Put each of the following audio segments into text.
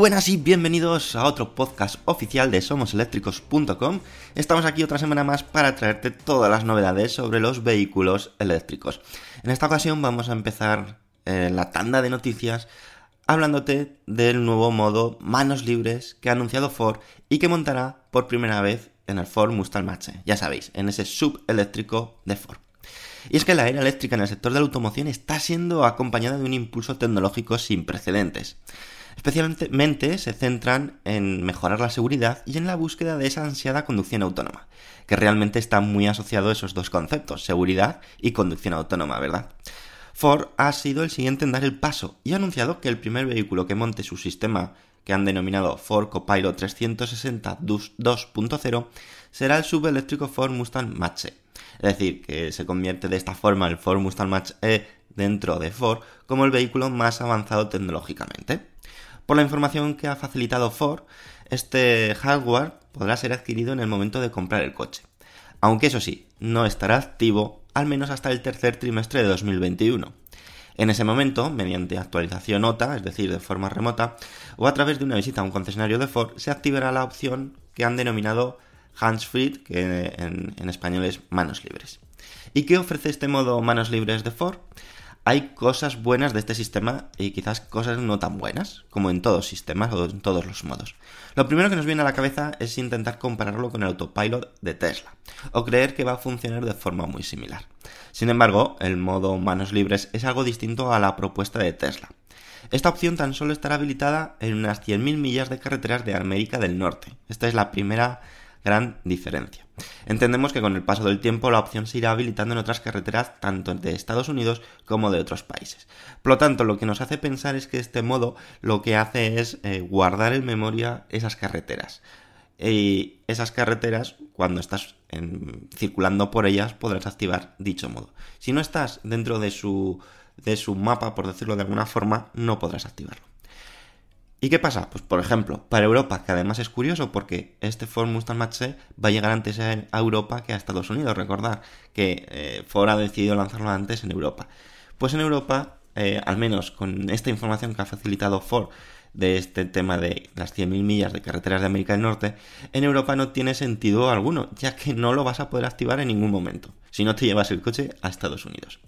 Buenas y bienvenidos a otro podcast oficial de somoseléctricos.com. Estamos aquí otra semana más para traerte todas las novedades sobre los vehículos eléctricos. En esta ocasión vamos a empezar eh, la tanda de noticias hablándote del nuevo modo manos libres que ha anunciado Ford y que montará por primera vez en el Ford Mustang Mach-E, ya sabéis, en ese subeléctrico de Ford. Y es que la era eléctrica en el sector de la automoción está siendo acompañada de un impulso tecnológico sin precedentes. Especialmente se centran en mejorar la seguridad y en la búsqueda de esa ansiada conducción autónoma, que realmente está muy asociado a esos dos conceptos, seguridad y conducción autónoma, ¿verdad? Ford ha sido el siguiente en dar el paso y ha anunciado que el primer vehículo que monte su sistema que han denominado Ford Copilot 360 2.0 será el subeléctrico Ford Mustang Mach-E. Es decir, que se convierte de esta forma el Ford Mustang Mach-E dentro de Ford como el vehículo más avanzado tecnológicamente. Por la información que ha facilitado Ford, este hardware podrá ser adquirido en el momento de comprar el coche. Aunque eso sí, no estará activo al menos hasta el tercer trimestre de 2021. En ese momento, mediante actualización OTA, es decir, de forma remota, o a través de una visita a un concesionario de Ford, se activará la opción que han denominado Hands Free, que en, en español es manos libres. ¿Y qué ofrece este modo manos libres de Ford? Hay cosas buenas de este sistema y quizás cosas no tan buenas, como en todos sistemas o en todos los modos. Lo primero que nos viene a la cabeza es intentar compararlo con el autopilot de Tesla, o creer que va a funcionar de forma muy similar. Sin embargo, el modo manos libres es algo distinto a la propuesta de Tesla. Esta opción tan solo estará habilitada en unas 100.000 millas de carreteras de América del Norte. Esta es la primera gran diferencia. Entendemos que con el paso del tiempo la opción se irá habilitando en otras carreteras tanto de Estados Unidos como de otros países. Por lo tanto, lo que nos hace pensar es que este modo lo que hace es eh, guardar en memoria esas carreteras. Y esas carreteras, cuando estás en- circulando por ellas, podrás activar dicho modo. Si no estás dentro de su, de su mapa, por decirlo de alguna forma, no podrás activarlo. ¿Y qué pasa? Pues por ejemplo, para Europa, que además es curioso porque este Ford Mustang Mach-E va a llegar antes a Europa que a Estados Unidos. Recordar que eh, Ford ha decidido lanzarlo antes en Europa. Pues en Europa, eh, al menos con esta información que ha facilitado Ford de este tema de las 100.000 millas de carreteras de América del Norte, en Europa no tiene sentido alguno, ya que no lo vas a poder activar en ningún momento, si no te llevas el coche a Estados Unidos.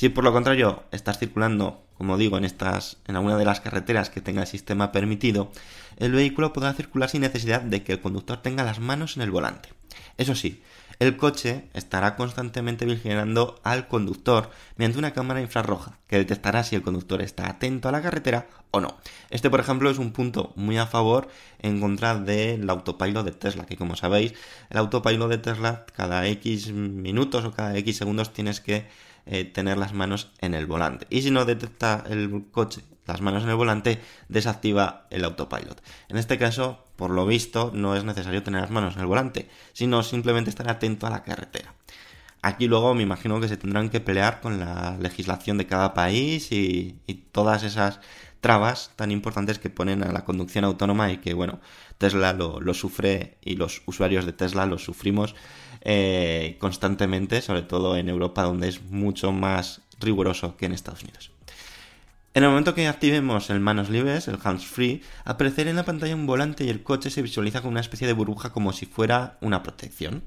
Si por lo contrario estás circulando, como digo, en estas, en alguna de las carreteras que tenga el sistema permitido, el vehículo podrá circular sin necesidad de que el conductor tenga las manos en el volante. Eso sí, el coche estará constantemente vigilando al conductor mediante una cámara infrarroja que detectará si el conductor está atento a la carretera o no. Este, por ejemplo, es un punto muy a favor en contra del autopilot de Tesla, que como sabéis, el autopilot de Tesla cada X minutos o cada X segundos tienes que eh, tener las manos en el volante. Y si no detecta el coche las manos en el volante, desactiva el autopilot. En este caso, por lo visto, no es necesario tener las manos en el volante, sino simplemente estar atento a la carretera. Aquí luego me imagino que se tendrán que pelear con la legislación de cada país y, y todas esas trabas tan importantes que ponen a la conducción autónoma y que, bueno, Tesla lo, sufre y los usuarios de Tesla lo sufrimos eh, constantemente, sobre todo en Europa, donde es mucho más riguroso que en Estados Unidos. En el momento que activemos el manos libres, el hands free, aparecerá en la pantalla un volante y el coche se visualiza como una especie de burbuja como si fuera una protección.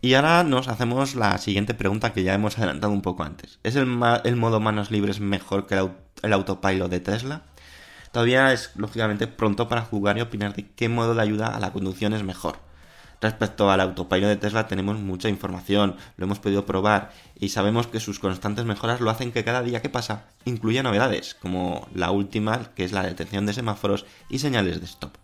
Y ahora nos hacemos la siguiente pregunta que ya hemos adelantado un poco antes. ¿Es el, el modo manos libres mejor que el, el autopilot de Tesla? Todavía es lógicamente pronto para jugar y opinar de qué modo de ayuda a la conducción es mejor. Respecto al autopilot de Tesla tenemos mucha información, lo hemos podido probar y sabemos que sus constantes mejoras lo hacen que cada día que pasa incluya novedades, como la última que es la detección de semáforos y señales de stop.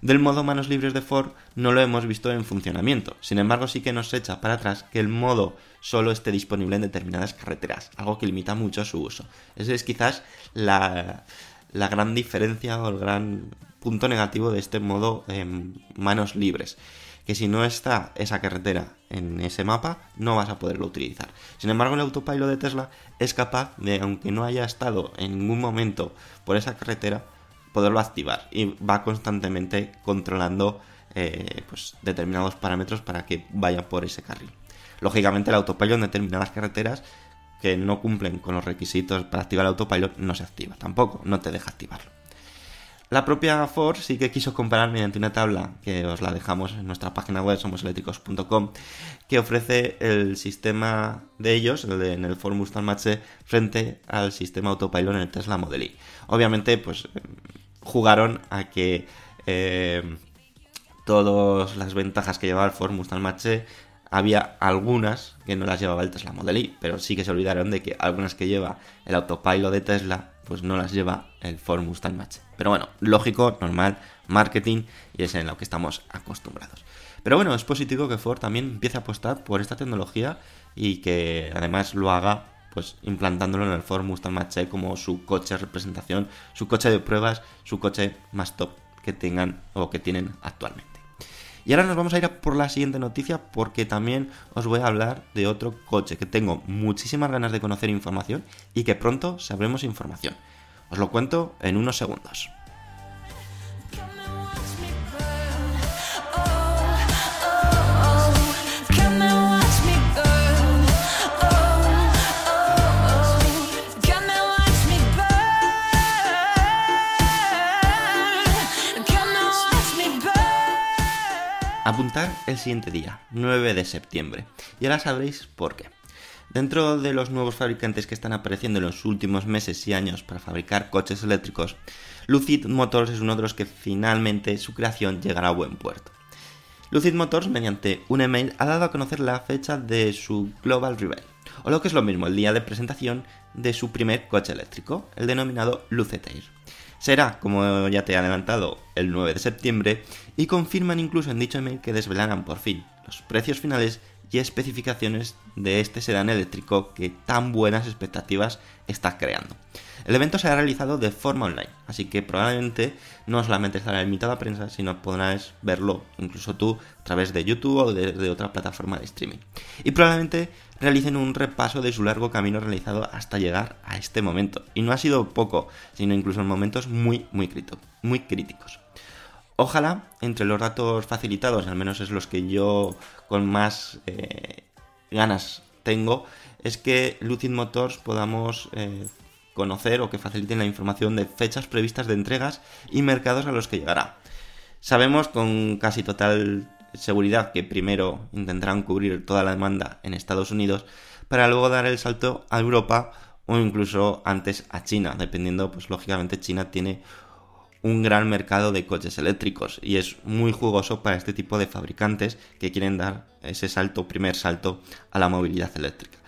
Del modo manos libres de Ford no lo hemos visto en funcionamiento, sin embargo sí que nos echa para atrás que el modo solo esté disponible en determinadas carreteras, algo que limita mucho su uso. Esa es quizás la, la gran diferencia o el gran punto negativo de este modo en manos libres que si no está esa carretera en ese mapa, no vas a poderlo utilizar. Sin embargo, el autopilot de Tesla es capaz de, aunque no haya estado en ningún momento por esa carretera, poderlo activar y va constantemente controlando eh, pues, determinados parámetros para que vaya por ese carril. Lógicamente, el autopilot en determinadas carreteras que no cumplen con los requisitos para activar el autopilot no se activa tampoco, no te deja activarlo. La propia Ford sí que quiso comparar mediante una tabla que os la dejamos en nuestra página web somoseléctricos.com que ofrece el sistema de ellos, el de, en el Ford Mustang Mach frente al sistema autopilot en el Tesla Model Y. Obviamente, pues jugaron a que eh, todas las ventajas que llevaba el Ford Mustang Mach había algunas que no las llevaba el Tesla Model Y, pero sí que se olvidaron de que algunas que lleva el autopilot de Tesla pues no las lleva el Ford Mustang Mach. Pero bueno, lógico, normal, marketing y es en lo que estamos acostumbrados. Pero bueno, es positivo que Ford también empiece a apostar por esta tecnología y que además lo haga pues implantándolo en el Ford Mustang Mach como su coche de representación, su coche de pruebas, su coche más top que tengan o que tienen actualmente. Y ahora nos vamos a ir a por la siguiente noticia porque también os voy a hablar de otro coche que tengo muchísimas ganas de conocer información y que pronto sabremos información. Os lo cuento en unos segundos. El siguiente día, 9 de septiembre. Y ahora sabréis por qué. Dentro de los nuevos fabricantes que están apareciendo en los últimos meses y años para fabricar coches eléctricos, Lucid Motors es uno de los que finalmente su creación llegará a buen puerto. Lucid Motors, mediante un email, ha dado a conocer la fecha de su Global Reveal, o lo que es lo mismo, el día de presentación de su primer coche eléctrico, el denominado Lucid. Será, como ya te he adelantado, el 9 de septiembre y confirman incluso en dicho email que desvelarán por fin los precios finales y especificaciones de este sedán eléctrico que tan buenas expectativas está creando. El evento se ha realizado de forma online, así que probablemente no solamente estará limitado a prensa, sino podrás verlo incluso tú a través de YouTube o de, de, otra plataforma de streaming. Y probablemente realicen un repaso de su largo camino realizado hasta llegar a este momento. Y no ha sido poco, sino incluso en momentos muy, muy, muy críticos. Ojalá, entre los datos facilitados, al menos es los que yo con más eh, ganas tengo, es que Lucid Motors podamos eh, conocer o que faciliten la información de fechas previstas de entregas y mercados a los que llegará. Sabemos con casi total seguridad que primero intentarán cubrir toda la demanda en Estados Unidos para luego dar el salto a Europa o incluso antes a China, dependiendo, pues lógicamente China tiene un gran mercado de coches eléctricos y es muy jugoso para este tipo de fabricantes que quieren dar ese salto, primer salto a la movilidad eléctrica.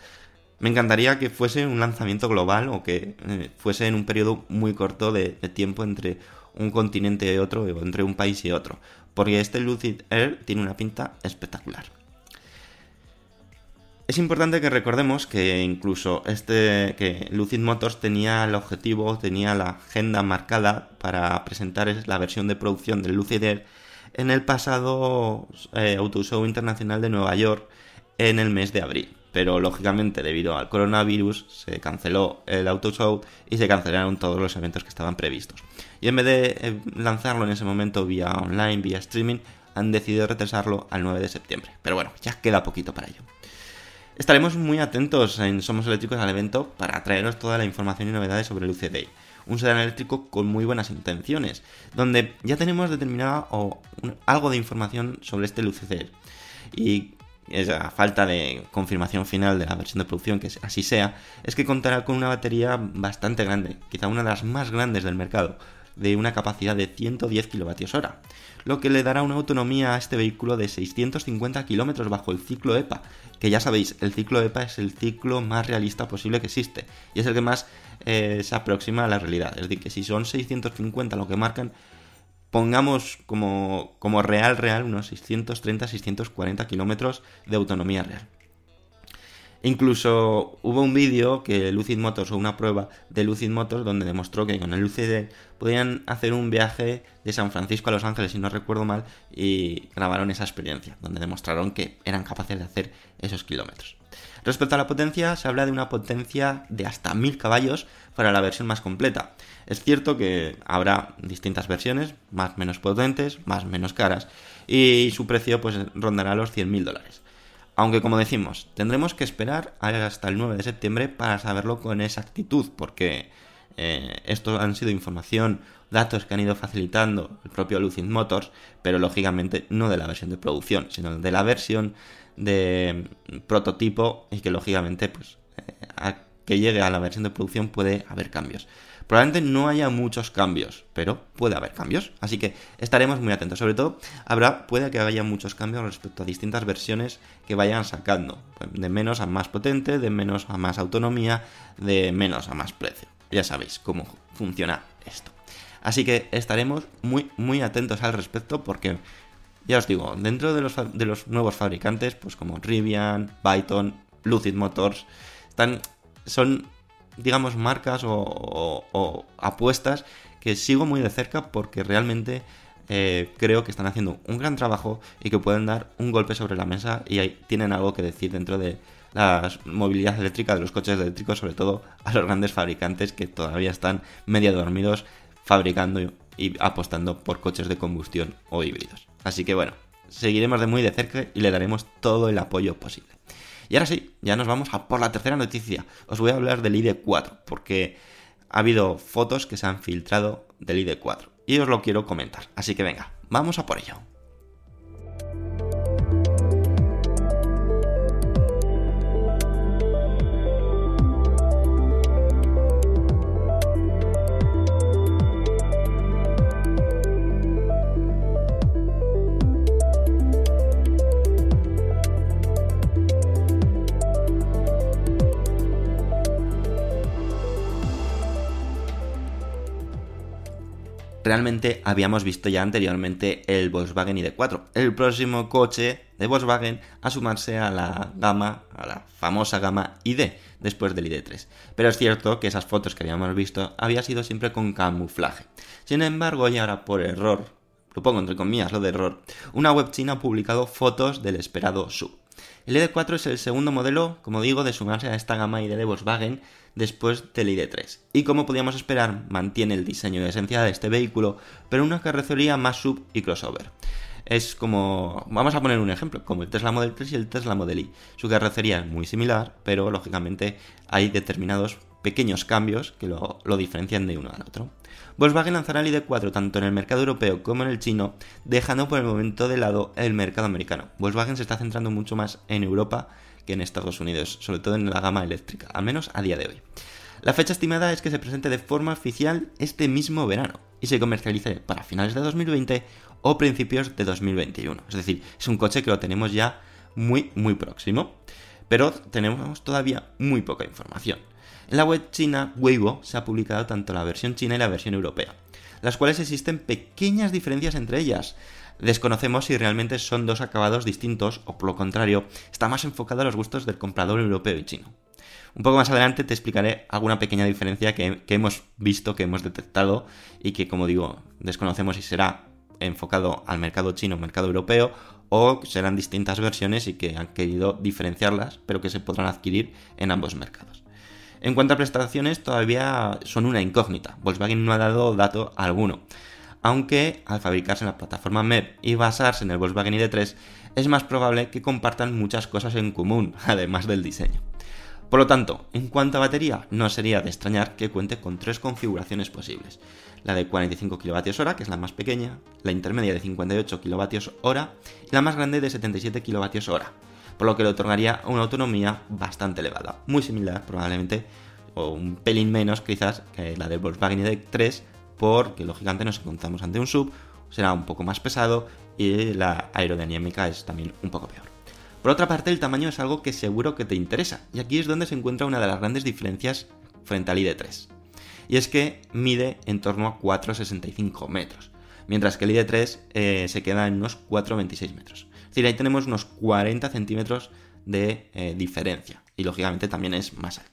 Me encantaría que fuese un lanzamiento global o que eh, fuese en un periodo muy corto de, de, tiempo entre un continente y otro o entre un país y otro, porque este Lucid Air tiene una pinta espectacular. Es importante que recordemos que incluso este que Lucid Motors tenía el objetivo, tenía la agenda marcada para presentar la versión de producción del Lucid Air en el pasado eh, Auto Show Internacional de Nueva York en el mes de abril. Pero lógicamente debido al coronavirus se canceló el Auto Show y se cancelaron todos los eventos que estaban previstos. Y en vez de eh, lanzarlo en ese momento vía online, vía streaming, han decidido retrasarlo al 9 de septiembre. Pero bueno, ya queda poquito para ello. Estaremos muy atentos en Somos Eléctricos al evento para traeros toda la información y novedades sobre el UCD. Un sedán eléctrico con muy buenas intenciones, donde ya tenemos determinada o algo de información sobre este UCD. Y es a falta de confirmación final de la versión de producción, que así sea, es que contará con una batería bastante grande, quizá una de las más grandes del mercado, de una capacidad de 110 kWh, lo que le dará una autonomía a este vehículo de 650 km bajo el ciclo EPA, que ya sabéis, el ciclo EPA es el ciclo más realista posible que existe, y es el que más eh, se aproxima a la realidad, es decir, que si son 650 lo que marcan, pongamos como, como real, real, unos 630-640 kilómetros de autonomía real. Incluso hubo un vídeo que Lucid Motors o una prueba de Lucid Motors donde demostró que con el UCD podían hacer un viaje de San Francisco a Los Ángeles, si no recuerdo mal, y grabaron esa experiencia, donde demostraron que eran capaces de hacer esos kilómetros. Respecto a la potencia, se habla de una potencia de hasta 1000 caballos para la versión más completa. Es cierto que habrá distintas versiones, más menos potentes, más menos caras, y su precio pues rondará los 100.000 dólares. Aunque como decimos, tendremos que esperar hasta el 9 de septiembre para saberlo con exactitud, porque eh, esto han sido información, datos que han ido facilitando el propio Lucid Motors, pero lógicamente no de la versión de producción, sino de la versión de prototipo y que lógicamente pues eh, a que llegue a la versión de producción puede haber cambios. Probablemente no haya muchos cambios, pero puede haber cambios, así que estaremos muy atentos. Sobre todo, habrá, puede que haya muchos cambios respecto a distintas versiones que vayan sacando, de menos a más potente, de menos a más autonomía, de menos a más precio. Ya sabéis cómo funciona esto. Así que estaremos muy, muy atentos al respecto porque, ya os digo, dentro de los, de los nuevos fabricantes, pues como Rivian, Byton, Lucid Motors, están, son digamos, marcas o, apuestas que sigo muy de cerca porque realmente eh, creo que están haciendo un gran trabajo y que pueden dar un golpe sobre la mesa y ahí tienen algo que decir dentro de la movilidad eléctrica de los coches eléctricos, sobre todo a los grandes fabricantes que todavía están medio dormidos fabricando y apostando por coches de combustión o híbridos. Así que bueno, seguiremos de muy de cerca y le daremos todo el apoyo posible. Y ahora sí, ya nos vamos a por la tercera noticia. Os voy a hablar del ID4, porque ha habido fotos que se han filtrado del ID4. Y os lo quiero comentar. Así que venga, vamos a por ello. Realmente habíamos visto ya anteriormente el Volkswagen ID4, el próximo coche de Volkswagen a sumarse a la gama, a la famosa gama ID, después del ID3. Pero es cierto que esas fotos que habíamos visto había sido siempre con camuflaje. Sin embargo, y ahora por error, lo pongo entre comillas lo de error, una web china ha publicado fotos del esperado sub. El ID4 es el segundo modelo, como digo, de sumarse a esta gama ID de Volkswagen después del ID3. Y como podíamos esperar, mantiene el diseño de esencia de este vehículo, pero una carrocería más sub y crossover. Es como, vamos a poner un ejemplo, como el Tesla Model 3 y el Tesla Model Y. Su carrocería es muy similar, pero lógicamente hay determinados pequeños cambios que lo, lo diferencian de uno al otro. Volkswagen lanzará el ID4 tanto en el mercado europeo como en el chino, dejando por el momento de lado el mercado americano. Volkswagen se está centrando mucho más en Europa que en Estados Unidos, sobre todo en la gama eléctrica, al menos a día de hoy. La fecha estimada es que se presente de forma oficial este mismo verano y se comercialice para finales de 2020 o principios de 2021. Es decir, es un coche que lo tenemos ya muy, muy próximo, pero tenemos todavía muy poca información. En la web china Weibo se ha publicado tanto la versión china y la versión europea, las cuales existen pequeñas diferencias entre ellas. Desconocemos si realmente son dos acabados distintos o por lo contrario está más enfocado a los gustos del comprador europeo y chino. Un poco más adelante te explicaré alguna pequeña diferencia que, hemos visto, que hemos detectado y que como digo desconocemos si será enfocado al mercado chino o mercado europeo o serán distintas versiones y que han querido diferenciarlas, pero que se podrán adquirir en ambos mercados. En cuanto a prestaciones, todavía son una incógnita. Volkswagen no ha dado dato alguno. Aunque al fabricarse en la plataforma MEP y basarse en el Volkswagen ID3, es más probable que compartan muchas cosas en común, además del diseño. Por lo tanto, en cuanto a batería, no sería de extrañar que cuente con tres configuraciones posibles. La de 45 kWh, que es la más pequeña, la intermedia de 58 kWh y la más grande de 77 kWh, por lo que le otorgaría una autonomía bastante elevada, muy similar probablemente, o un pelín menos quizás que la del Volkswagen ID3, porque lógicamente nos encontramos ante un sub, será un poco más pesado y la aerodinámica es también un poco peor. Por otra parte, el tamaño es algo que seguro que te interesa, y aquí es donde se encuentra una de las grandes diferencias frente al ID3. Y es que mide en torno a 4,65 metros, mientras que el ID3 eh, se queda en unos 4,26 metros. Es decir, ahí tenemos unos 40 centímetros de eh, diferencia, y lógicamente también es más alto.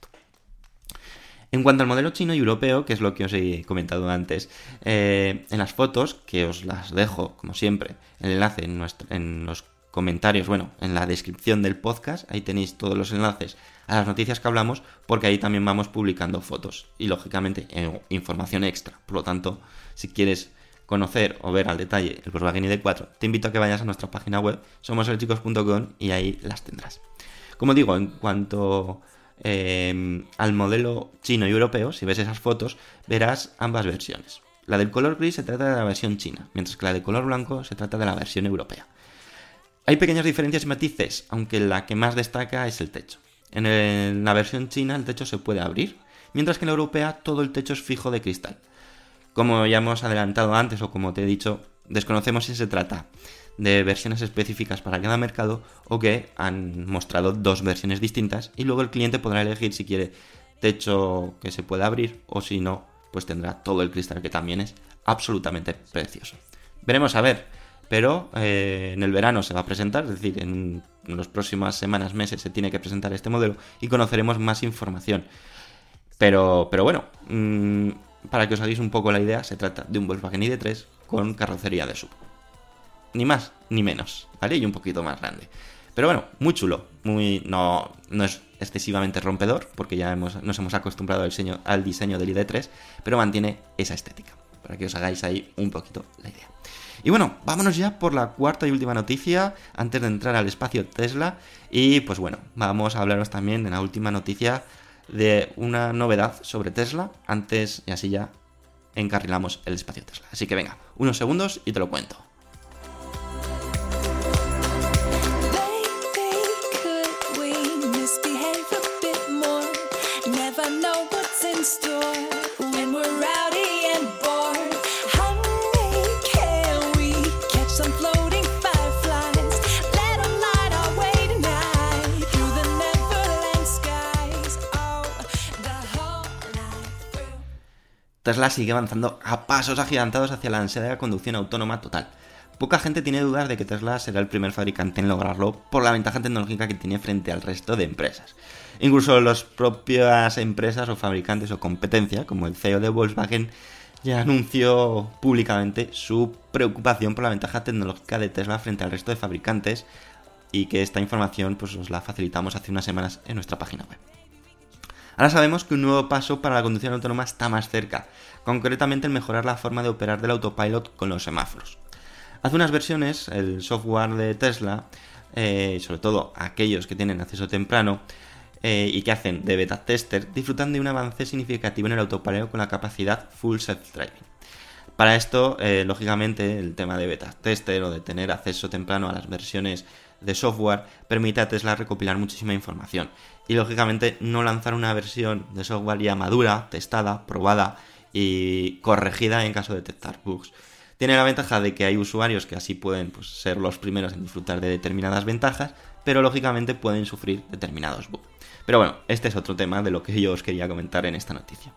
En cuanto al modelo chino y europeo, que es lo que os he comentado antes, eh, en las fotos, que os las dejo, como siempre, el enlace en, los comentarios, bueno, en la descripción del podcast, ahí tenéis todos los enlaces a las noticias que hablamos, porque ahí también vamos publicando fotos y lógicamente información extra. Por lo tanto, si quieres conocer o ver al detalle el Volkswagen ID4, te invito a que vayas a nuestra página web, somoselchicos.com y ahí las tendrás. Como digo, en cuanto eh, al modelo chino y europeo, si ves esas fotos, verás ambas versiones. La del color gris se trata de la versión china, mientras que la de color blanco se trata de la versión europea. Hay pequeñas diferencias y matices, aunque la que más destaca es el techo. En, la versión china el techo se puede abrir, mientras que en la europea todo el techo es fijo de cristal. Como ya hemos adelantado antes o como te he dicho, desconocemos si se trata de versiones específicas para cada mercado o que han mostrado dos versiones distintas y luego el cliente podrá elegir si quiere techo que se pueda abrir o si no, pues tendrá todo el cristal que también es absolutamente precioso. Veremos a ver, pero eh, en el verano se va a presentar, es decir, en, las próximas semanas, meses se tiene que presentar este modelo y conoceremos más información. Pero, pero bueno, mmm, para que os hagáis un poco la idea, se trata de un Volkswagen ID3 con carrocería de sub. Ni más ni menos, ¿vale? Y un poquito más grande. Pero bueno, muy chulo, muy no, no es excesivamente rompedor, porque ya hemos, nos hemos acostumbrado al diseño, al diseño del ID3, pero mantiene esa estética, para que os hagáis ahí un poquito la idea. Y bueno, vámonos ya por la cuarta y última noticia antes de entrar al espacio Tesla. Y pues bueno, vamos a hablaros también en la última noticia de una novedad sobre Tesla. Antes y así ya encarrilamos el espacio Tesla. Así que venga, unos segundos y te lo cuento. Tesla sigue avanzando a pasos agigantados hacia la ansiedad de conducción autónoma total. Poca gente tiene dudas de que Tesla será el primer fabricante en lograrlo por la ventaja tecnológica que tiene frente al resto de empresas. Incluso las propias empresas o fabricantes o competencia, como el CEO de Volkswagen, ya anunció públicamente su preocupación por la ventaja tecnológica de Tesla frente al resto de fabricantes y que esta información pues os la facilitamos hace unas semanas en nuestra página web. Ahora sabemos que un nuevo paso para la conducción autónoma está más cerca, concretamente el mejorar la forma de operar del autopilot con los semáforos. Hace unas versiones, el software de Tesla, eh, sobre todo aquellos que tienen acceso temprano eh, y que hacen de beta tester, disfrutan de un avance significativo en el autopilot con la capacidad full self-driving. Para esto, eh, lógicamente, el tema de beta tester o de tener acceso temprano a las versiones de software permite a Tesla recopilar muchísima información y lógicamente no lanzar una versión de software ya madura, testada, probada y corregida en caso de detectar bugs. Tiene la ventaja de que hay usuarios que así pueden pues, ser los primeros en disfrutar de determinadas ventajas, pero lógicamente pueden sufrir determinados bugs. Pero bueno, este es otro tema de lo que yo os quería comentar en esta noticia.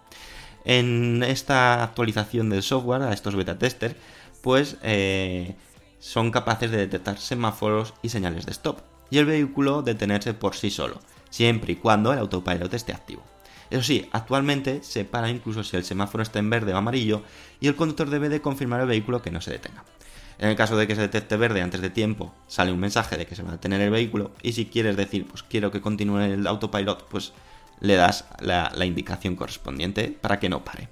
En esta actualización del software a estos beta testers, pues eh, son capaces de detectar semáforos y señales de stop, y el vehículo detenerse por sí solo, siempre y cuando el autopilot esté activo. Eso sí, actualmente se para incluso si el semáforo está en verde o amarillo y el conductor debe de confirmar al vehículo que no se detenga. En el caso de que se detecte verde antes de tiempo, sale un mensaje de que se va a detener el vehículo y si quieres decir, pues quiero que continúe el autopilot, pues le das la, la indicación correspondiente para que no pare.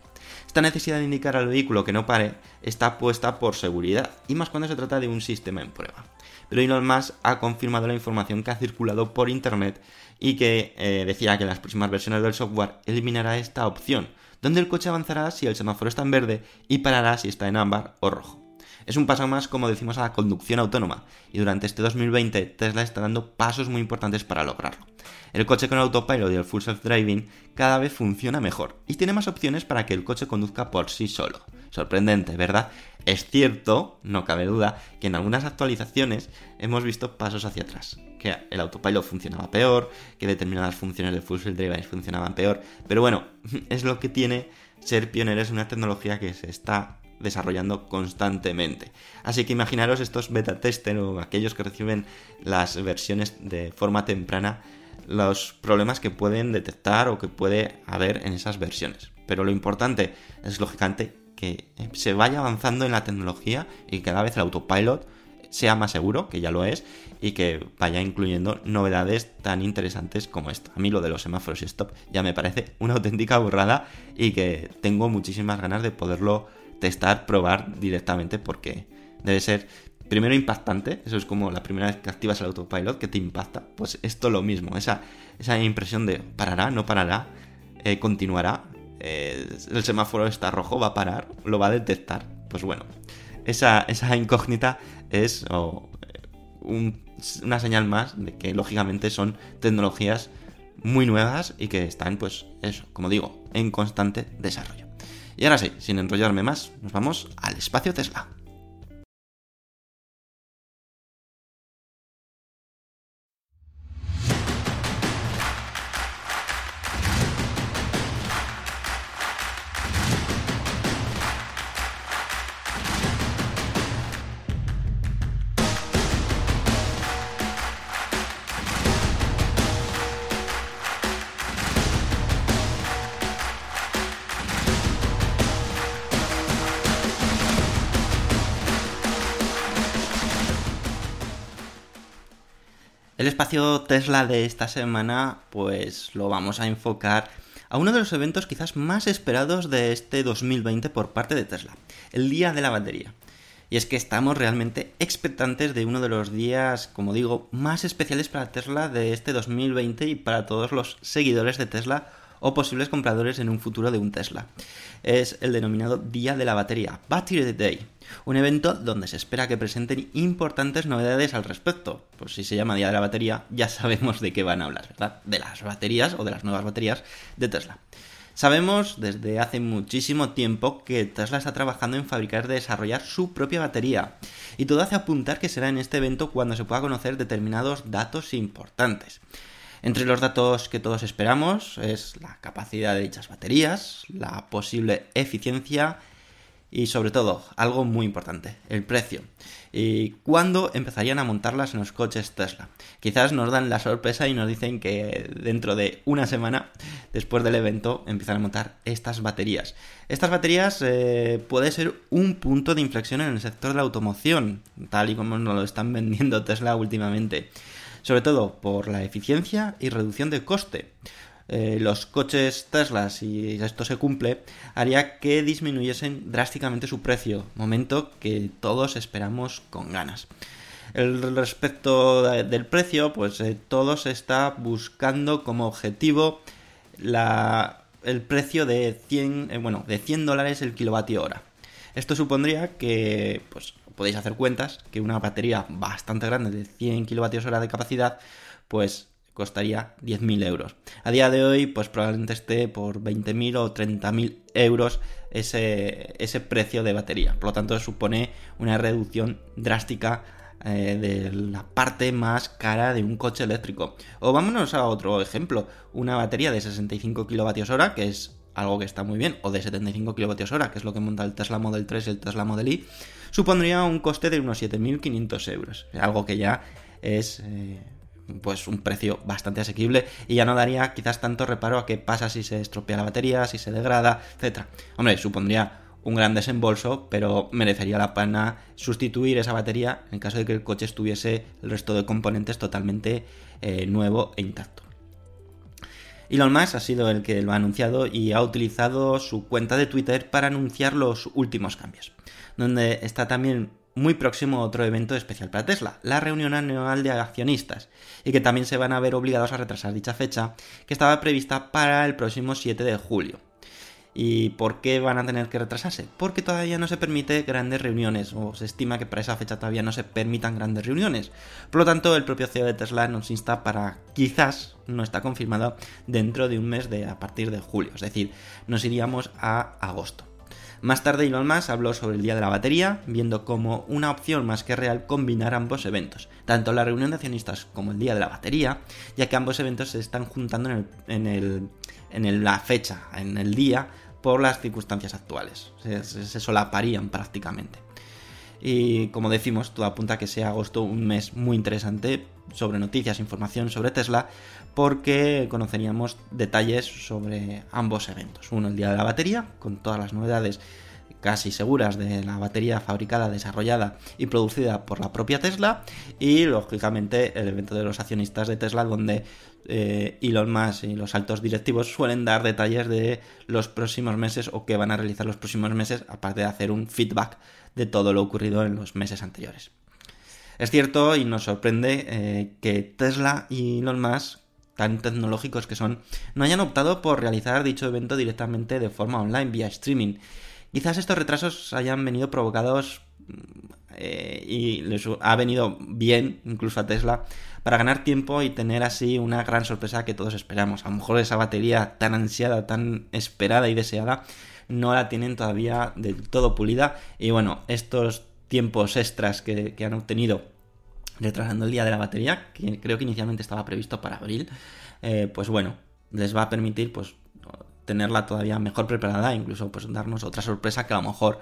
Esta necesidad de indicar al vehículo que no pare está puesta por seguridad, y más cuando se trata de un sistema en prueba. Pero Elon ha confirmado la información que ha circulado por internet y que eh, decía que las próximas versiones del software eliminará esta opción, donde el coche avanzará si el semáforo está en verde y parará si está en ámbar o rojo. Es un paso más, como decimos, a la conducción autónoma, y durante este 2020 Tesla está dando pasos muy importantes para lograrlo. El coche con autopilot y el full self-driving cada vez funciona mejor y tiene más opciones para que el coche conduzca por sí solo. Sorprendente, ¿verdad? Es cierto, no cabe duda, que en algunas actualizaciones hemos visto pasos hacia atrás. Que el autopilot funcionaba peor, que determinadas funciones de full self-driving funcionaban peor. Pero bueno, es lo que tiene ser pioneros en una tecnología que se está desarrollando constantemente. Así que imaginaros estos beta tester o aquellos que reciben las versiones de forma temprana los problemas que pueden detectar o que puede haber en esas versiones. Pero lo importante es lógicamente que se vaya avanzando en la tecnología y cada vez el autopilot sea más seguro, que ya lo es, y que vaya incluyendo novedades tan interesantes como esto. A mí lo de los semáforos y stop ya me parece una auténtica burrada y que tengo muchísimas ganas de poderlo testar, probar directamente porque debe ser primero impactante, eso es como la primera vez que activas el autopilot que te impacta, pues esto lo mismo, esa, esa impresión de parará, no parará, eh, continuará, eh, el semáforo está rojo, va a parar, lo va a detectar, pues bueno, esa, esa incógnita es un- una señal más de que lógicamente son tecnologías muy nuevas y que están, pues eso, como digo, en constante desarrollo. Y ahora sí, sin enrollarme más, nos vamos al espacio Tesla. Espacio Tesla de esta semana, pues lo vamos a enfocar a uno de los eventos quizás más esperados de este 2020 por parte de Tesla, el Día de la Batería. Y es que estamos realmente expectantes de uno de los días, como digo, más especiales para Tesla de este 2020 y para todos los seguidores de Tesla o posibles compradores en un futuro de un Tesla. Es el denominado Día de la Batería, Battery Day, un evento donde se espera que presenten importantes novedades al respecto. Pues si se llama Día de la Batería, ya sabemos de qué van a hablar, ¿verdad? De las baterías o de las nuevas baterías de Tesla. Sabemos desde hace muchísimo tiempo que Tesla está trabajando en fabricar y desarrollar su propia batería. Y todo hace apuntar que será en este evento cuando se pueda conocer determinados datos importantes. Entre los datos que todos esperamos es la capacidad de dichas baterías, la posible eficiencia y sobre todo, algo muy importante, el precio. ¿Y cuándo empezarían a montarlas en los coches Tesla? Quizás nos dan la sorpresa y nos dicen que dentro de una semana, después del evento, empiezan a montar estas baterías. Estas baterías eh, puede ser un punto de inflexión en el sector de la automoción, tal y como nos lo están vendiendo Tesla últimamente. Sobre todo por la eficiencia y reducción de coste eh, los coches Tesla, si esto se cumple, haría que disminuyesen drásticamente su precio, momento que todos esperamos con ganas. El respecto de- del precio, pues eh, todo se está buscando como objetivo la- el precio de 100, eh, bueno, de 100 dólares el kilovatio hora. Esto supondría que, pues, podéis hacer cuentas, que una batería bastante grande de 100 kilovatios hora de capacidad, pues costaría 10.000 euros. A día de hoy, pues probablemente esté por 20.000 o 30.000 euros ese, ese precio de batería. Por lo tanto, supone una reducción drástica eh, de la parte más cara de un coche eléctrico. O vámonos a otro ejemplo, una batería de 65 kilovatios hora, que es algo que está muy bien, o de 75 kilovatios hora, que es lo que monta el Tesla Model 3 y el Tesla Model Y, supondría un coste de unos 7.500 euros. Algo que ya es eh, pues un precio bastante asequible y ya no daría quizás tanto reparo a qué pasa si se estropea la batería, si se degrada, etcétera. Hombre, supondría un gran desembolso, pero merecería la pena sustituir esa batería en caso de que el coche estuviese el resto de componentes totalmente eh, nuevo e intacto. Elon Musk ha sido el que lo ha anunciado y ha utilizado su cuenta de Twitter para anunciar los últimos cambios, donde está también muy próximo otro evento especial para Tesla, la reunión anual de accionistas, y que también se van a ver obligados a retrasar dicha fecha, que estaba prevista para el próximo 7 de julio. ¿Y por qué van a tener que retrasarse? Porque todavía no se permite grandes reuniones, o se estima que para esa fecha todavía no se permitan grandes reuniones. Por lo tanto, el propio CEO de Tesla nos insta para, quizás, no está confirmado, dentro de un mes de a partir de julio, es decir, nos iríamos a agosto. Más tarde Elon Musk habló sobre el Día de la Batería, viendo como una opción más que real combinar ambos eventos, tanto la reunión de accionistas como el Día de la Batería, ya que ambos eventos se están juntando en, el, en, la fecha, en el día, por las circunstancias actuales. Se, se, solaparían prácticamente. Y como decimos, todo apunta a que sea agosto un mes muy interesante sobre noticias, información sobre Tesla, porque conoceríamos detalles sobre ambos eventos. Uno, el día de la batería, con todas las novedades casi seguras de la batería fabricada, desarrollada y producida por la propia Tesla y lógicamente el evento de los accionistas de Tesla donde eh, Elon Musk y los altos directivos suelen dar detalles de los próximos meses o que van a realizar los próximos meses aparte de hacer un feedback de todo lo ocurrido en los meses anteriores. Es cierto y nos sorprende eh, que Tesla y Elon Musk tan tecnológicos que son, no hayan optado por realizar dicho evento directamente de forma online, vía streaming. Quizás estos retrasos hayan venido provocados eh, y les ha venido bien, incluso a Tesla, para ganar tiempo y tener así una gran sorpresa que todos esperamos. A lo mejor esa batería tan ansiada, tan esperada y deseada, no la tienen todavía del todo pulida. Y bueno, estos tiempos extras que, que han obtenido retrasando el día de la batería, que creo que inicialmente estaba previsto para abril, eh, pues bueno, les va a permitir pues tenerla todavía mejor preparada, incluso pues darnos otra sorpresa que a lo mejor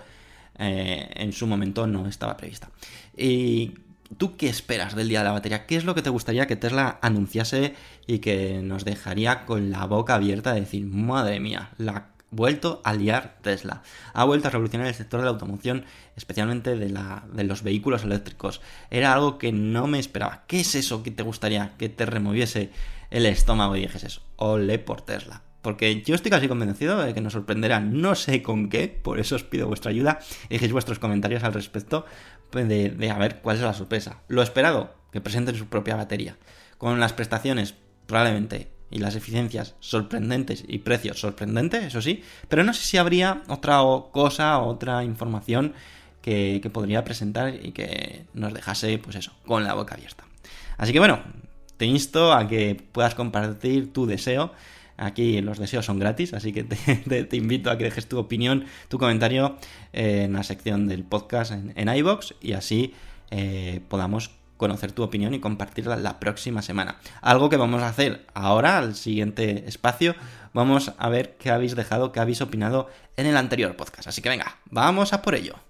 eh, en su momento no estaba prevista. Y ¿Tú qué esperas del día de la batería? ¿Qué es lo que te gustaría que Tesla anunciase y que nos dejaría con la boca abierta de decir, madre mía, la vuelto a liar Tesla. Ha vuelto a revolucionar el sector de la automoción, especialmente de, la, de, los vehículos eléctricos. Era algo que no me esperaba. ¿Qué es eso que te gustaría que te removiese el estómago y dijes eso? Ole por Tesla. Porque yo estoy casi convencido de que nos sorprenderá no sé con qué, por eso os pido vuestra ayuda dejéis vuestros comentarios al respecto de, de a ver cuál es la sorpresa. Lo esperado, que presenten su propia batería. Con las prestaciones, probablemente y las eficiencias sorprendentes y precios sorprendentes, eso sí, pero no sé si habría otra cosa, otra información que, podría presentar y que nos dejase, pues eso, con la boca abierta. Así que bueno, te insto a que puedas compartir tu deseo. Aquí los deseos son gratis, así que te, invito a que dejes tu opinión, tu comentario en la sección del podcast en, en iBox y así eh, podamos conocer tu opinión y compartirla la próxima semana. Algo que vamos a hacer ahora, al siguiente espacio, vamos a ver qué habéis dejado, qué habéis opinado en el anterior podcast. Así que venga, vamos a por ello.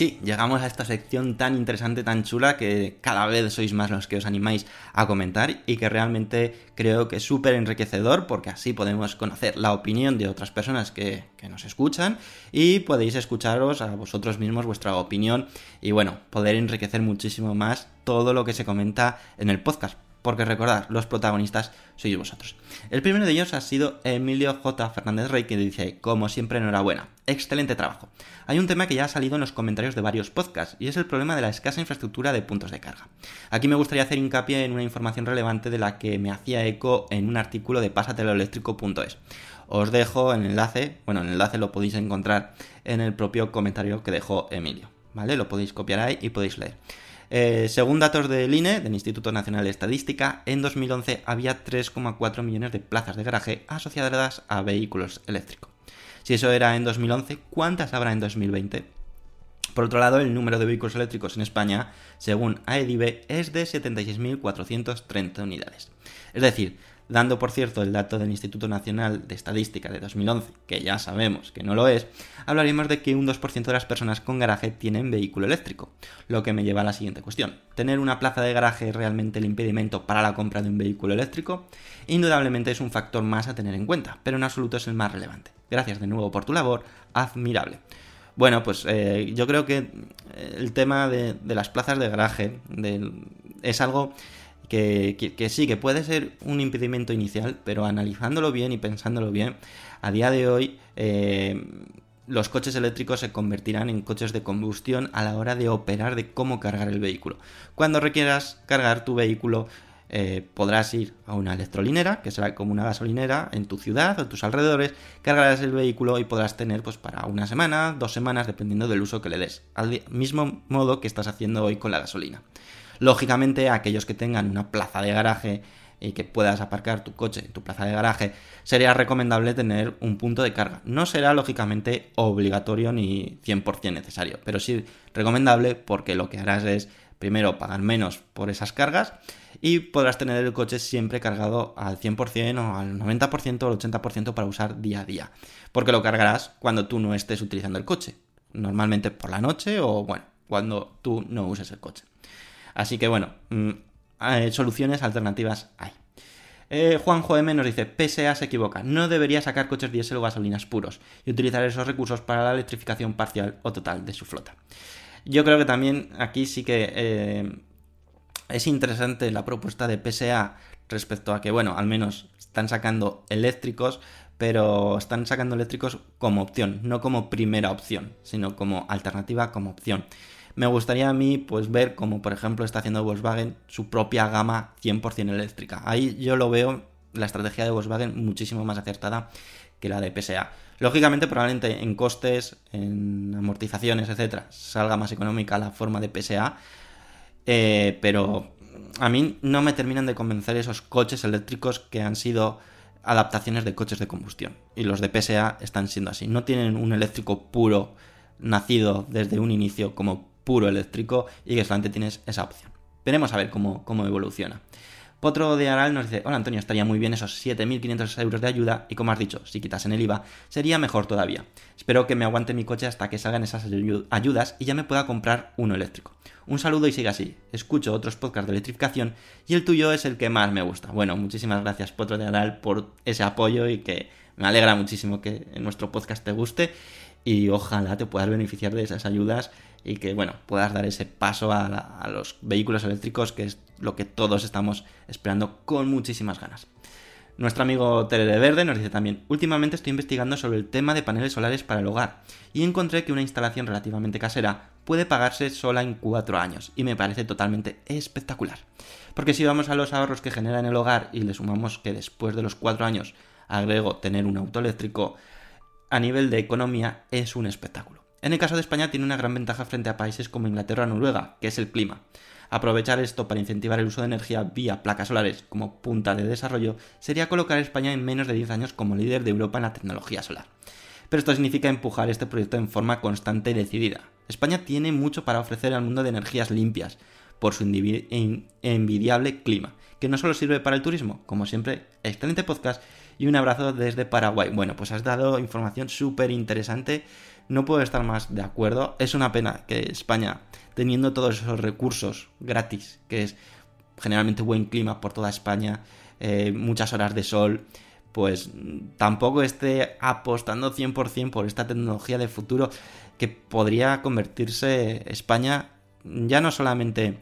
Sí, llegamos a esta sección tan interesante, tan chula, que cada vez sois más los que os animáis a comentar y que realmente creo que es súper enriquecedor porque así podemos conocer la opinión de otras personas que, que, nos escuchan y podéis escucharos a vosotros mismos vuestra opinión y bueno, poder enriquecer muchísimo más todo lo que se comenta en el podcast porque recordad, los protagonistas sois vosotros. El primero de ellos ha sido Emilio J. Fernández Rey, que dice, como siempre, enhorabuena, excelente trabajo. Hay un tema que ya ha salido en los comentarios de varios podcasts, y es el problema de la escasa infraestructura de puntos de carga. Aquí me gustaría hacer hincapié en una información relevante de la que me hacía eco en un artículo de pasateloeléctrico.es. Os dejo el enlace, bueno, el enlace lo podéis encontrar en el propio comentario que dejó Emilio, ¿vale? Lo podéis copiar ahí y podéis leer. Eh, según datos del INE, del Instituto Nacional de Estadística, en 2011 había 3,4 millones de plazas de garaje asociadas a vehículos eléctricos. Si eso era en 2011, ¿cuántas habrá en 2020? Por otro lado, el número de vehículos eléctricos en España, según AEDIB, es de 76.430 unidades. Es decir, dando por cierto el dato del Instituto Nacional de Estadística de 2011, que ya sabemos que no lo es, hablaríamos de que un 2% de las personas con garaje tienen vehículo eléctrico, lo que me lleva a la siguiente cuestión. ¿Tener una plaza de garaje es realmente el impedimento para la compra de un vehículo eléctrico? Indudablemente es un factor más a tener en cuenta, pero en absoluto es el más relevante. Gracias de nuevo por tu labor, admirable. Bueno, pues eh, yo creo que el tema de, las plazas de garaje es algo que, sí, que puede ser un impedimento inicial, pero analizándolo bien y pensándolo bien, a día de hoy eh, los coches eléctricos se convertirán en coches de combustión a la hora de operar de cómo cargar el vehículo. Cuando requieras cargar tu vehículo, eh, podrás ir a una electrolinera, que será como una gasolinera en tu ciudad o en tus alrededores, cargarás el vehículo y podrás tener pues para una semana, dos semanas, dependiendo del uso que le des, al mismo modo que estás haciendo hoy con la gasolina. Lógicamente, aquellos que tengan una plaza de garaje y que puedas aparcar tu coche en tu plaza de garaje, sería recomendable tener un punto de carga. No será lógicamente obligatorio ni 100% necesario, pero sí recomendable porque lo que harás es primero pagar menos por esas cargas y podrás tener el coche siempre cargado al 100% o al 90% o al 80% para usar día a día. Porque lo cargarás cuando tú no estés utilizando el coche. Normalmente por la noche o bueno, cuando tú no uses el coche. Así que bueno, mm, soluciones alternativas hay. Eh, Juanjo M nos dice, PSA se equivoca, no debería sacar coches diésel o gasolinas puros y utilizar esos recursos para la electrificación parcial o total de su flota. Yo creo que también aquí sí que eh, es interesante la propuesta de PSA respecto a que, bueno, al menos están sacando eléctricos, pero están sacando eléctricos como opción, no como primera opción, sino como alternativa, como opción. Me gustaría a mí, pues, ver como, por ejemplo, está haciendo Volkswagen su propia gama 100% eléctrica. Ahí yo lo veo, la estrategia de Volkswagen, muchísimo más acertada que la de PSA. Lógicamente, probablemente en costes, en amortizaciones, etcétera, salga más económica la forma de PSA, eh, pero a mí no me terminan de convencer esos coches eléctricos que han sido adaptaciones de coches de combustión. Y los de PSA están siendo así. No tienen un eléctrico puro nacido desde un inicio como puro eléctrico y que solamente tienes esa opción. Veremos a ver cómo, cómo evoluciona. Potro de Aral nos dice, hola Antonio, estaría muy bien esos 7.500 euros de ayuda y como has dicho, si quitasen el IVA, sería mejor todavía. Espero que me aguante mi coche hasta que salgan esas ayu- ayudas y ya me pueda comprar uno eléctrico. Un saludo y sigue así. Escucho otros podcasts de electrificación y el tuyo es el que más me gusta. Bueno, muchísimas gracias Potro de Aral por ese apoyo y que me alegra muchísimo que nuestro podcast te guste y ojalá te puedas beneficiar de esas ayudas y que bueno puedas dar ese paso a, los vehículos eléctricos que es lo que todos estamos esperando con muchísimas ganas. Nuestro amigo Tere de Verde nos dice también, últimamente estoy investigando sobre el tema de paneles solares para el hogar y encontré que una instalación relativamente casera puede pagarse sola en 4 años y me parece totalmente espectacular. Porque si vamos a los ahorros que genera en el hogar y le sumamos que después de los 4 años agrego tener un auto eléctrico, a nivel de economía es un espectáculo. En el caso de España tiene una gran ventaja frente a países como Inglaterra o Noruega, que es el clima. Aprovechar esto para incentivar el uso de energía vía placas solares como punta de desarrollo sería colocar a España en menos de 10 años como líder de Europa en la tecnología solar. Pero esto significa empujar este proyecto en forma constante y decidida. España tiene mucho para ofrecer al mundo de energías limpias, por su envidiable clima, que no solo sirve para el turismo, como siempre, excelente podcast y un abrazo desde Paraguay. Bueno, pues has dado información súper interesante, no puedo estar más de acuerdo, es una pena que España, teniendo todos esos recursos gratis, que es generalmente buen clima por toda España, eh, muchas horas de sol, pues tampoco esté apostando 100% por esta tecnología de futuro que podría convertirse España ya no solamente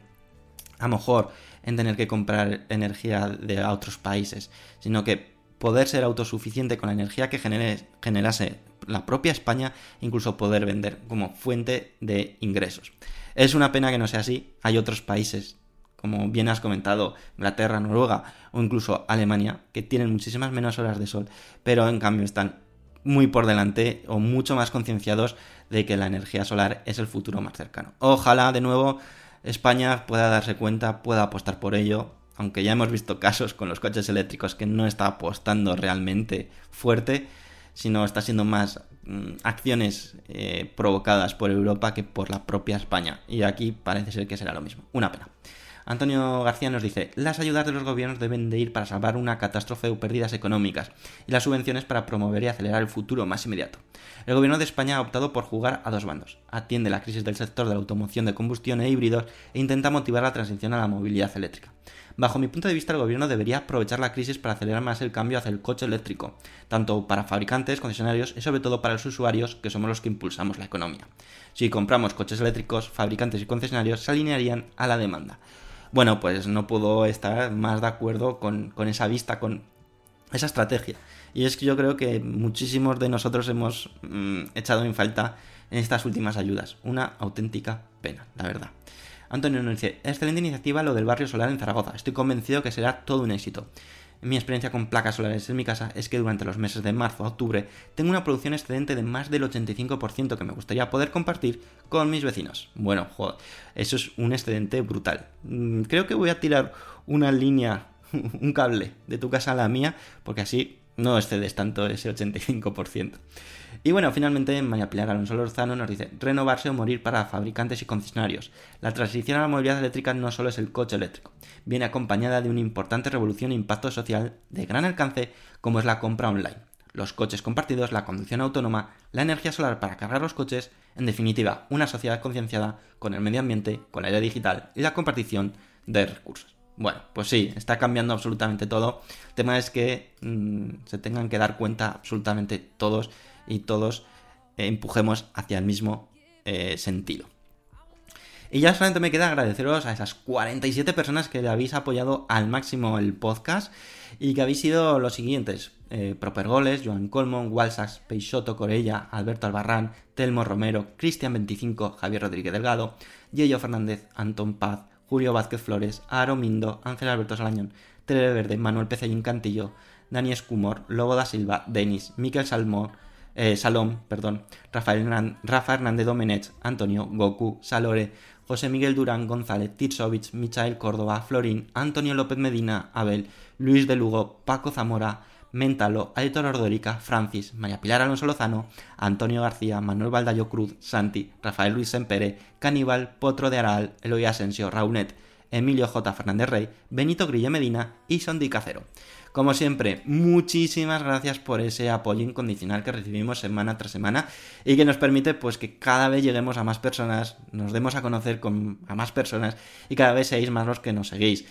a lo mejor en tener que comprar energía de otros países, sino que poder ser autosuficiente con la energía que genere- generase la propia España, incluso poder vender como fuente de ingresos. Es una pena que no sea así. Hay otros países, como bien has comentado, Inglaterra, Noruega o incluso Alemania, que tienen muchísimas menos horas de sol, pero en cambio están muy por delante o mucho más concienciados de que la energía solar es el futuro más cercano. Ojalá de nuevo España pueda darse cuenta, pueda apostar por ello, aunque ya hemos visto casos con los coches eléctricos que no está apostando realmente fuerte, sino está siendo más mm, acciones eh, provocadas por Europa que por la propia España. Y aquí parece ser que será lo mismo. Una pena. Antonio García nos dice, las ayudas de los gobiernos deben de ir para salvar una catástrofe o pérdidas económicas y las subvenciones para promover y acelerar el futuro más inmediato. El gobierno de España ha optado por jugar a dos bandos. Atiende la crisis del sector de la automoción de combustión e híbridos e intenta motivar la transición a la movilidad eléctrica. Bajo mi punto de vista, el gobierno debería aprovechar la crisis para acelerar más el cambio hacia el coche eléctrico, tanto para fabricantes, concesionarios y sobre todo para los usuarios, que somos los que impulsamos la economía. Si compramos coches eléctricos, fabricantes y concesionarios se alinearían a la demanda. Bueno, pues no puedo estar más de acuerdo con, esa vista, con esa estrategia. Y es que yo creo que muchísimos de nosotros hemos mm, echado en falta en estas últimas ayudas. Una auténtica pena, la verdad. Antonio nos dice, excelente iniciativa lo del barrio solar en Zaragoza. Estoy convencido que será todo un éxito. Mi experiencia con placas solares en mi casa es que durante los meses de marzo a octubre tengo una producción excedente de más del 85% que me gustaría poder compartir con mis vecinos. Bueno, joder, eso es un excedente brutal. Mm, Creo que voy a tirar una línea, un cable de tu casa a la mía, porque así no excedes tanto ese 85%. Y bueno, finalmente María Pilar Alonso Lorzano nos dice, renovarse o morir para fabricantes y concesionarios. La transición a la movilidad eléctrica no solo es el coche eléctrico, viene acompañada de una importante revolución e impacto social de gran alcance como es la compra online, los coches compartidos, la conducción autónoma, la energía solar para cargar los coches, en definitiva, una sociedad concienciada con el medio ambiente, con la era digital y la compartición de recursos. Bueno, pues sí, está cambiando absolutamente todo. El tema es que mm, se tengan que dar cuenta absolutamente todos y todos eh, empujemos hacia el mismo eh, sentido. Y ya solamente me queda agradeceros a esas 47 personas que habéis apoyado al máximo el podcast y que habéis sido los siguientes. Eh, Propergoles, Joan Colmon, Walsax, Peixoto Corella, Alberto Albarrán, Telmo Romero, Cristian25, Javier Rodríguez Delgado, Yello Fernández, Antón Paz, Julio Vázquez Flores, Aro Mindo, Ángel Alberto Salañón, Tere Verde, Manuel Pecellín Cantillo, Dani Escumor, Lobo da Silva, Denis, Miquel Salmón, eh, Salom, perdón, Rafael Hernan- Rafa Hernández Domenech, Antonio, Goku, Salore, José Miguel Durán González, Tirsovich, Michael Córdoba, Florín, Antonio López Medina, Abel, Luis de Lugo, Paco Zamora, Mentalo, Aitor Ordórica, Francis, María Pilar Alonso Lozano, Antonio García, Manuel Baldayo Cruz, Santi, Rafael Luis Sempere, Caníbal, Potro de Aral, Eloy Asensio, Raunet, Emilio J. Fernández Rey, Benito Grilla Medina y Sondi Cacero. Como siempre, muchísimas gracias por ese apoyo incondicional que recibimos semana tras semana y que nos permite pues que cada vez lleguemos a más personas, nos demos a conocer con, a más personas y cada vez seáis más los que nos seguís.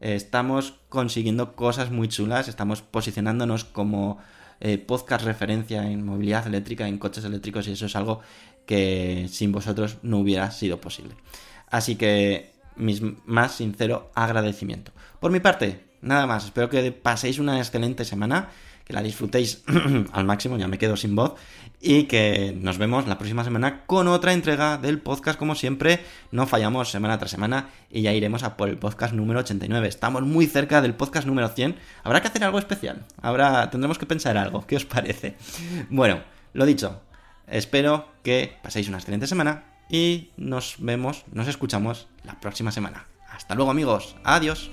Estamos consiguiendo cosas muy chulas, estamos posicionándonos como eh, podcast referencia en movilidad eléctrica, en coches eléctricos y eso es algo que sin vosotros no hubiera sido posible. Así que mi más sincero agradecimiento. Por mi parte, nada más, espero que paséis una excelente semana, que la disfrutéis al máximo, ya me quedo sin voz, y que nos vemos la próxima semana con otra entrega del podcast, como siempre, no fallamos semana tras semana y ya iremos a por el podcast número 89. Estamos muy cerca del podcast número 100, habrá que hacer algo especial, habrá, tendremos que pensar algo, ¿qué os parece? Bueno, lo dicho, espero que paséis una excelente semana y nos vemos, nos escuchamos la próxima semana. Hasta luego amigos, adiós.